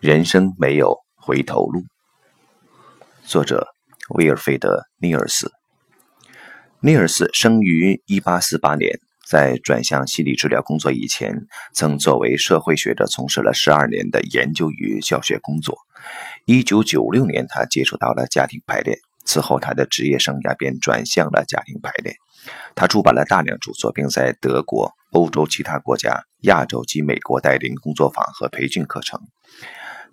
人生没有回头路。作者：威尔菲德·尼尔斯。尼尔斯生于1848年，在转向心理治疗工作以前，曾作为社会学者从事了12年的研究与教学工作。1996年，他接触到了家庭排列，此后他的职业生涯便转向了家庭排列。他出版了大量著作，并在德国、欧洲其他国家、亚洲及美国带领工作坊和培训课程。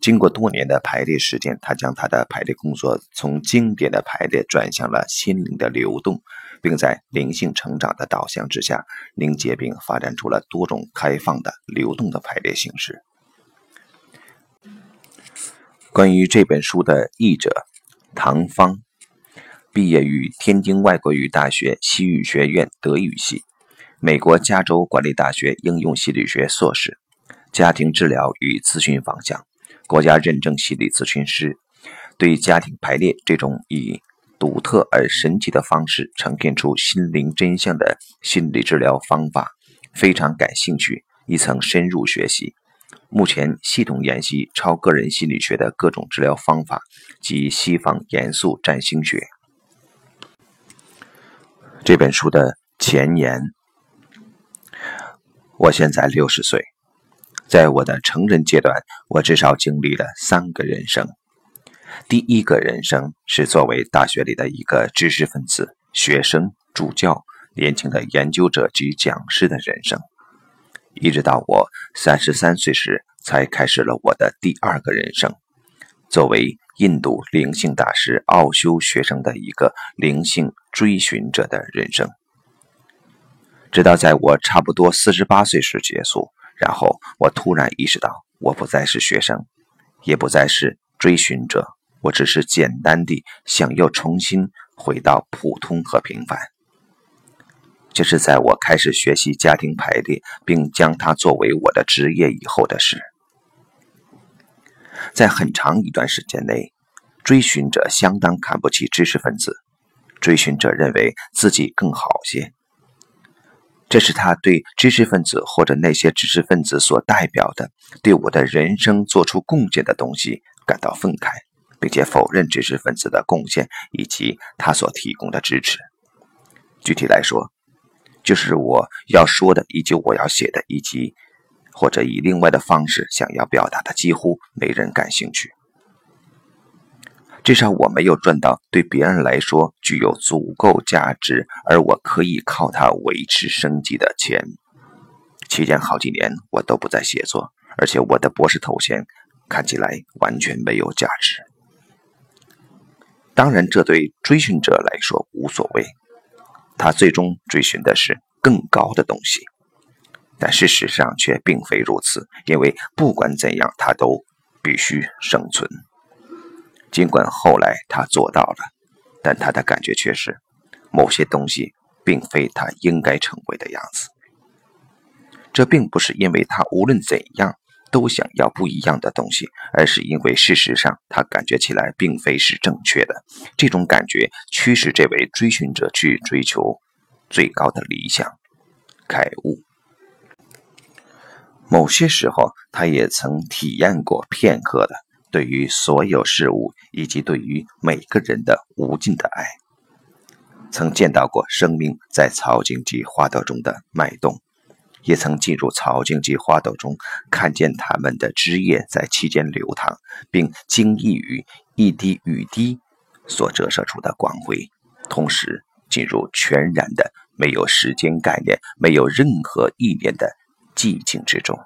经过多年的排列实践，他将他的排列工作从经典的排列转向了心灵的流动，并在灵性成长的导向之下，凝结并发展出了多种开放的流动的排列形式。关于这本书的译者唐芳，毕业于天津外国语大学西语学院德语系，美国加州管理大学应用心理学硕士，家庭治疗与咨询方向。国家认证心理咨询师对家庭排列这种以独特而神奇的方式呈现出心灵真相的心理治疗方法非常感兴趣，亦曾深入学习。目前系统研习超个人心理学的各种治疗方法及西方严肃占星学。这本书的前言：我现在六十岁。在我的成人阶段，我至少经历了三个人生。第一个人生是作为大学里的一个知识分子、学生、助教、年轻的研究者及讲师的人生，一直到我三十三岁时，才开始了我的第二个人生，作为印度灵性大师奥修学生的一个灵性追寻者的人生，直到在我差不多四十八岁时结束。然后我突然意识到，我不再是学生，也不再是追寻者，我只是简单地想要重新回到普通和平凡。这是在我开始学习家庭排列，并将它作为我的职业以后的事。在很长一段时间内，追寻者相当看不起知识分子，追寻者认为自己更好些。这是他对知识分子或者那些知识分子所代表的对我的人生做出贡献的东西感到愤慨，并且否认知识分子的贡献以及他所提供的支持。具体来说，就是我要说的，以及我要写的，以及或者以另外的方式想要表达的，几乎没人感兴趣。至少我没有赚到对别人来说具有足够价值，而我可以靠它维持生计的钱。期间好几年我都不在写作，而且我的博士头衔看起来完全没有价值。当然，这对追寻者来说无所谓，他最终追寻的是更高的东西。但事实上却并非如此，因为不管怎样，他都必须生存。尽管后来他做到了，但他的感觉却是，某些东西并非他应该成为的样子。这并不是因为他无论怎样都想要不一样的东西，而是因为事实上他感觉起来并非是正确的。这种感觉驱使这位追寻者去追求最高的理想、开悟。某些时候，他也曾体验过片刻的。对于所有事物以及对于每个人的无尽的爱，曾见到过生命在草茎及花朵中的脉动，也曾进入草茎及花朵中，看见它们的枝叶在其间流淌，并惊异于一滴雨滴所折射出的光辉，同时进入全然的没有时间概念、没有任何意念的寂静之中。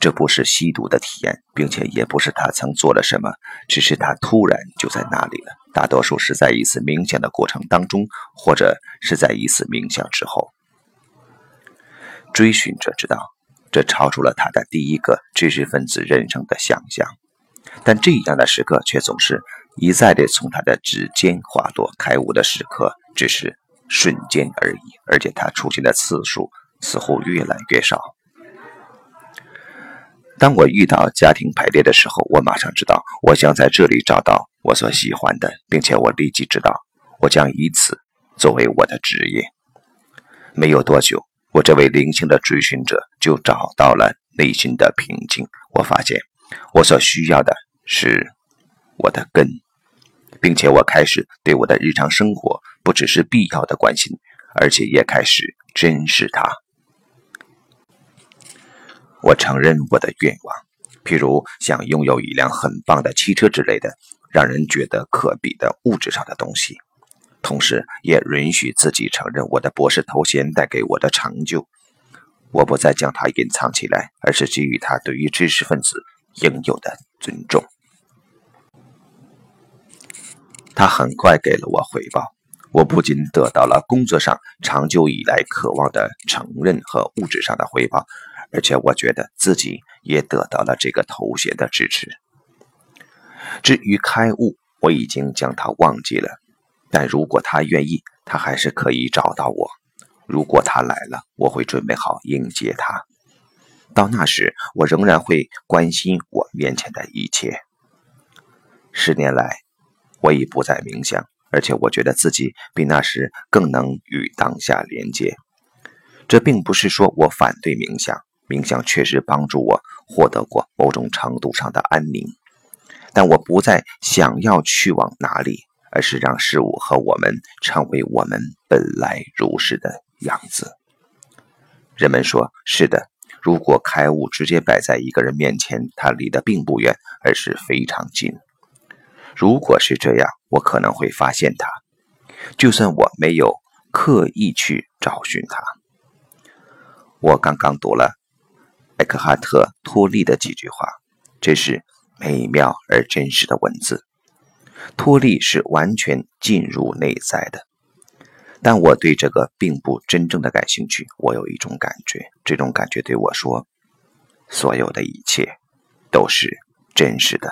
这不是吸毒的体验，并且也不是他曾做了什么，只是他突然就在那里了。大多数是在一次冥想的过程当中，或者是在一次冥想之后。追寻者知道，这超出了他的第一个知识分子人生的想象，但这样的时刻却总是一再地从他的指尖滑落。开悟的时刻只是瞬间而已，而且他出现的次数似乎越来越少。当我遇到家庭排列的时候，我马上知道我将在这里找到我所喜欢的，并且我立即知道我将以此作为我的职业。没有多久，我这位灵性的追寻者就找到了内心的平静。我发现我所需要的是我的根，并且我开始对我的日常生活不只是必要的关心，而且也开始珍视它。我承认我的愿望，譬如想拥有一辆很棒的汽车之类的，让人觉得可比的物质上的东西。同时，也允许自己承认我的博士头衔带给我的成就。我不再将它隐藏起来，而是给予它对于知识分子应有的尊重。他很快给了我回报。我不仅得到了工作上长久以来渴望的承认和物质上的回报，而且我觉得自己也得到了这个头衔的支持。至于开悟，我已经将它忘记了。但如果他愿意，他还是可以找到我。如果他来了，我会准备好迎接他。到那时，我仍然会关心我面前的一切。十年来，我已不再冥想，而且我觉得自己比那时更能与当下连接。这并不是说我反对冥想，冥想确实帮助我获得过某种程度上的安宁，但我不再想要去往哪里。而是让事物和我们成为我们本来如是的样子。人们说：“是的，如果开悟直接摆在一个人面前，他离得并不远，而是非常近。如果是这样，我可能会发现他，就算我没有刻意去找寻他。”我刚刚读了艾克哈特·托利的几句话，这是美妙而真实的文字。托利是完全进入内在的，但我对这个并不真正的感兴趣。我有一种感觉，这种感觉对我说：“所有的一切都是真实的，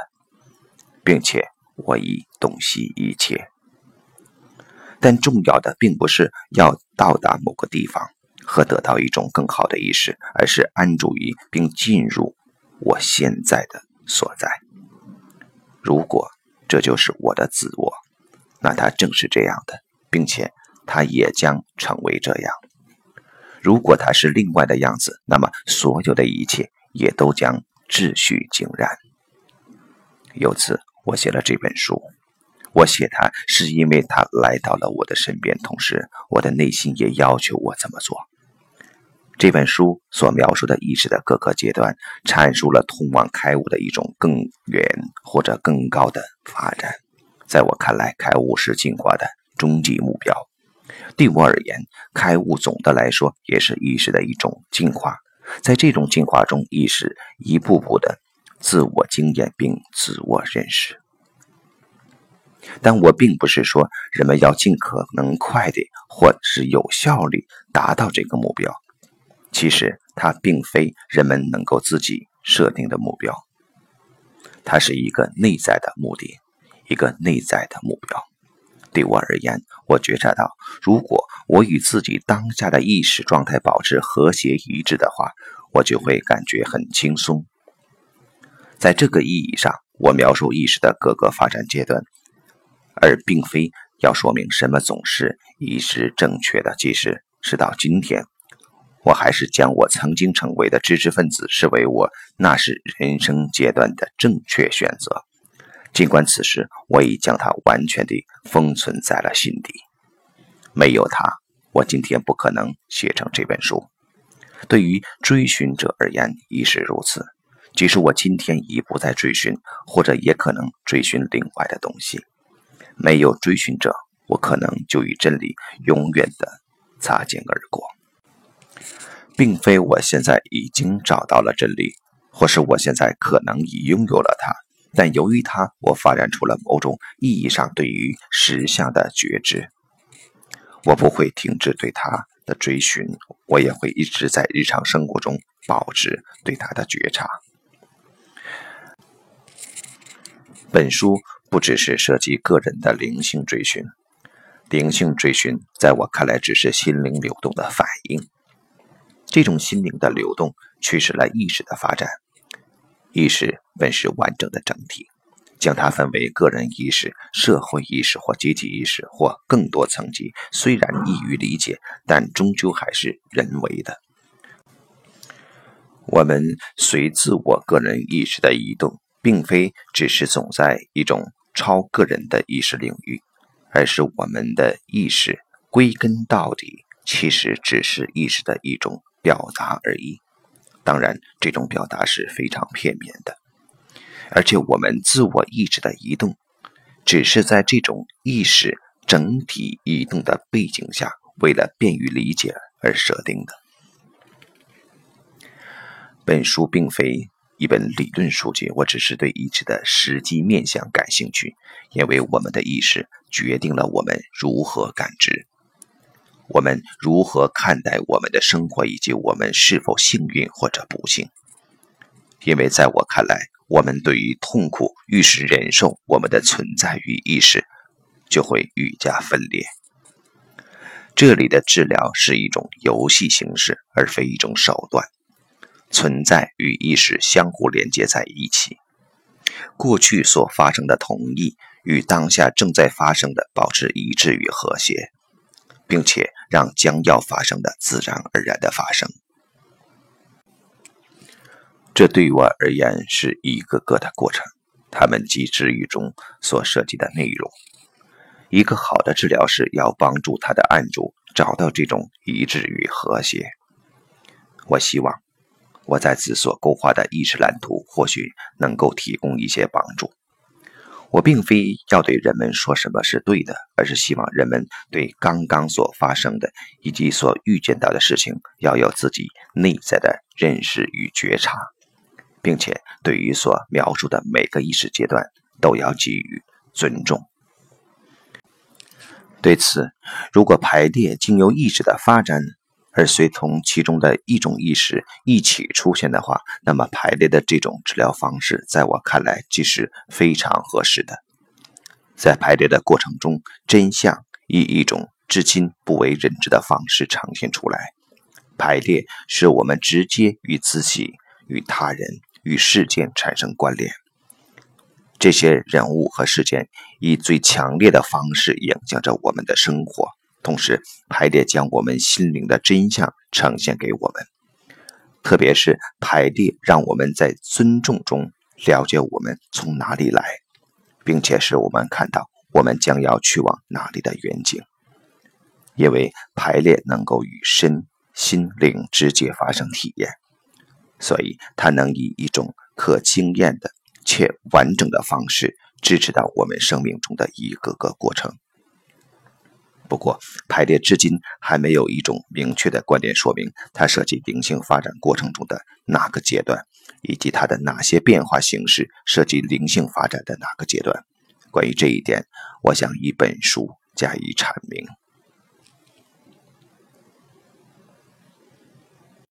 并且我已洞悉一切。”但重要的并不是要到达某个地方和得到一种更好的意识，而是安住于并进入我现在的所在。如果。这就是我的自我，那它正是这样的，并且它也将成为这样。如果它是另外的样子，那么所有的一切也都将秩序井然。由此，我写了这本书。我写它是因为它来到了我的身边，同时我的内心也要求我这么做。这本书所描述的意识的各个阶段，阐述了通往开悟的一种更远或者更高的发展。在我看来，开悟是进化的终极目标。对我而言，开悟总的来说也是意识的一种进化。在这种进化中，意识一步步的自我经验并自我认识。但我并不是说人们要尽可能快的或是有效率达到这个目标。其实它并非人们能够自己设定的目标，它是一个内在的目的，一个内在的目标。对我而言，我觉察到，如果我与自己当下的意识状态保持和谐一致的话，我就会感觉很轻松。在这个意义上，我描述意识的各个发展阶段，而并非要说明什么总是一直正确的，即使是到今天。我还是将我曾经成为的知识分子视为我那是人生阶段的正确选择，尽管此时我已将它完全地封存在了心底。没有它，我今天不可能写成这本书。对于追寻者而言，亦是如此。即使我今天已不再追寻，或者也可能追寻另外的东西，没有追寻者，我可能就与真理永远的擦肩而过。并非我现在已经找到了真理，或是我现在可能已拥有了它，但由于它，我发展出了某种意义上对于实相的觉知。我不会停止对它的追寻，我也会一直在日常生活中保持对它的觉察。本书不只是涉及个人的灵性追寻，灵性追寻在我看来只是心灵流动的反应。这种心灵的流动驱使了意识的发展。意识本是完整的整体，将它分为个人意识、社会意识或集体意识或更多层级，虽然易于理解，但终究还是人为的。我们随自我个人意识的移动，并非只是总在一种超个人的意识领域，而是我们的意识归根到底其实只是意识的一种表达而已。当然，这种表达是非常片面的，而且我们自我意识的移动，只是在这种意识整体移动的背景下，为了便于理解而设定的。本书并非一本理论书籍，我只是对意识的实际面向感兴趣，因为我们的意识决定了我们如何感知，我们如何看待我们的生活，以及我们是否幸运或者不幸。因为在我看来，我们对于痛苦愈是忍受，我们的存在与意识就会愈加分裂。这里的治疗是一种游戏形式，而非一种手段。存在与意识相互连接在一起，过去所发生的同意与当下正在发生的保持一致与和谐，并且让将要发生的自然而然的发生。这对于我而言是一个个的过程，他们及治愈中所涉及的内容。一个好的治疗师要帮助他的案主找到这种一致与和谐。我希望。我在此所勾画的意识蓝图或许能够提供一些帮助。我并非要对人们说什么是对的，而是希望人们对刚刚所发生的以及所预见到的事情要有自己内在的认识与觉察，并且对于所描述的每个意识阶段都要给予尊重。对此，如果排列经由意识的发展。而随同其中的一种意识一起出现的话，那么排列的这种治疗方式，在我看来即是非常合适的。在排列的过程中，真相以一种至今不为人知的方式呈现出来。排列使我们直接与自己、与他人、与事件产生关联。这些人物和事件以最强烈的方式影响着我们的生活。同时，排列将我们心灵的真相呈现给我们，特别是排列让我们在尊重中了解我们从哪里来，并且使我们看到我们将要去往哪里的远景。因为排列能够与身心灵直接发生体验，所以它能以一种可经验的且完整的方式支持到我们生命中的一个个过程。不过，排列至今还没有一种明确的观点说明它涉及灵性发展过程中的哪个阶段，以及它的哪些变化形式涉及灵性发展的哪个阶段。关于这一点，我想以本书加以阐明。